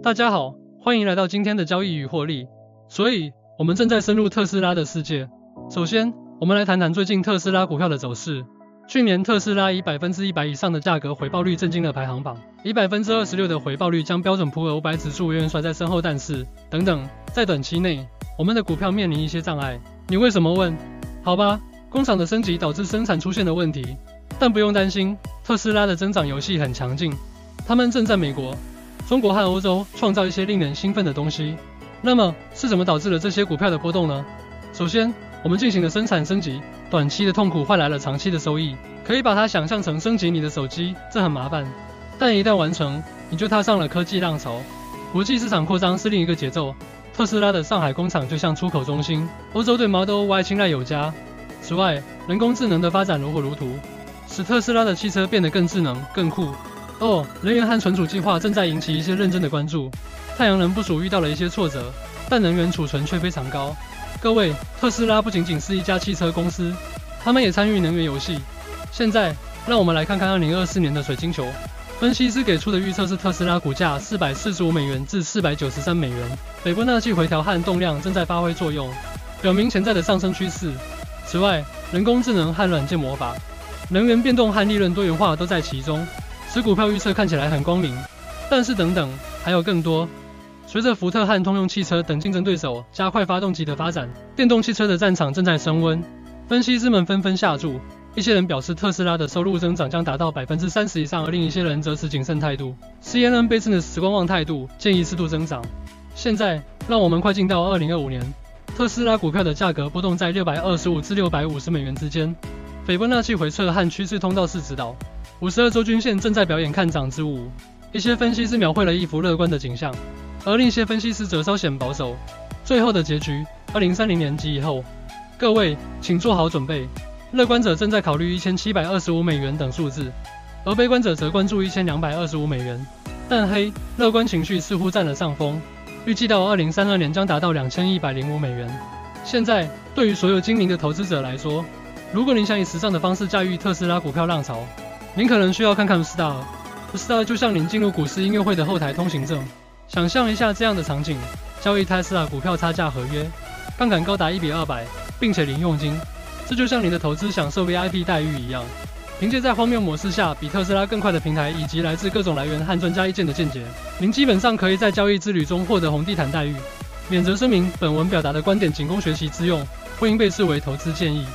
大家好，欢迎来到今天的交易与获利。所以，我们正在深入特斯拉的世界。首先，我们来谈谈最近特斯拉股票的走势。去年特斯拉以百分之一百以上的价格回报率震惊了排行榜，以百分之二十六的回报率将标准普尔五百指数远远甩在身后。但是，等等，在短期内，我们的股票面临一些障碍。你为什么问？好吧，工厂的升级导致生产出现了问题。但不用担心，特斯拉的增长游戏很强劲，他们正在美国。中国和欧洲创造一些令人兴奋的东西，那么是什么导致了这些股票的波动呢？首先，我们进行了生产升级，短期的痛苦换来了长期的收益，可以把它想象成升级你的手机，这很麻烦，但一旦完成，你就踏上了科技浪潮。国际市场扩张是另一个节奏，特斯拉的上海工厂就像出口中心，欧洲对 Model Y 青睐有加。此外，人工智能的发展如火如荼，使特斯拉的汽车变得更智能、更酷。哦，能源和存储计划正在引起一些认真的关注。太阳能部署遇到了一些挫折，但能源储存却非常高。各位，特斯拉不仅仅是一家汽车公司，他们也参与能源游戏。现在，让我们来看看2024年的水晶球。分析师给出的预测是特斯拉股价445美元至493美元。北波纳气回调和动量正在发挥作用，表明潜在的上升趋势。此外，人工智能和软件魔法、能源变动和利润多元化都在其中。使股票预测看起来很光明，但是等等，还有更多。随着福特和通用汽车等竞争对手加快发动机的发展，电动汽车的战场正在升温。分析师们纷纷下注，一些人表示特斯拉的收入增长将达到百分之三十以上，而另一些人则持谨慎态度。CNN Business 观望态度，建议适度增长。现在，让我们快进到二零二五年，特斯拉股票的价格波动在六百二十五至六百五十美元之间。斐波那契回撤和趋势通道是指导。五十二周均线正在表演看涨之舞，一些分析师描绘了一幅乐观的景象，而另一些分析师则稍显保守。最后的结局，二零三零年及以后，各位请做好准备。乐观者正在考虑一千七百二十五美元等数字，而悲观者则关注一千两百二十五美元。但黑乐观情绪似乎占了上风，预计到二零三二年将达到两千一百零五美元。现在，对于所有精明的投资者来说，如果您想以时尚的方式驾驭特斯拉股票浪潮，您可能需要看看 Star，Star 就像您进入股市音乐会的后台通行证。想象一下这样的场景：交易特斯拉股票差价合约，杠杆高达一比二百，并且零佣金。这就像您的投资享受 VIP 待遇一样。凭借在荒谬模式下比特斯拉更快的平台，以及来自各种来源和专家意见的见解，您基本上可以在交易之旅中获得红地毯待遇。免责声明：本文表达的观点仅供学习之用，不应被视为投资建议。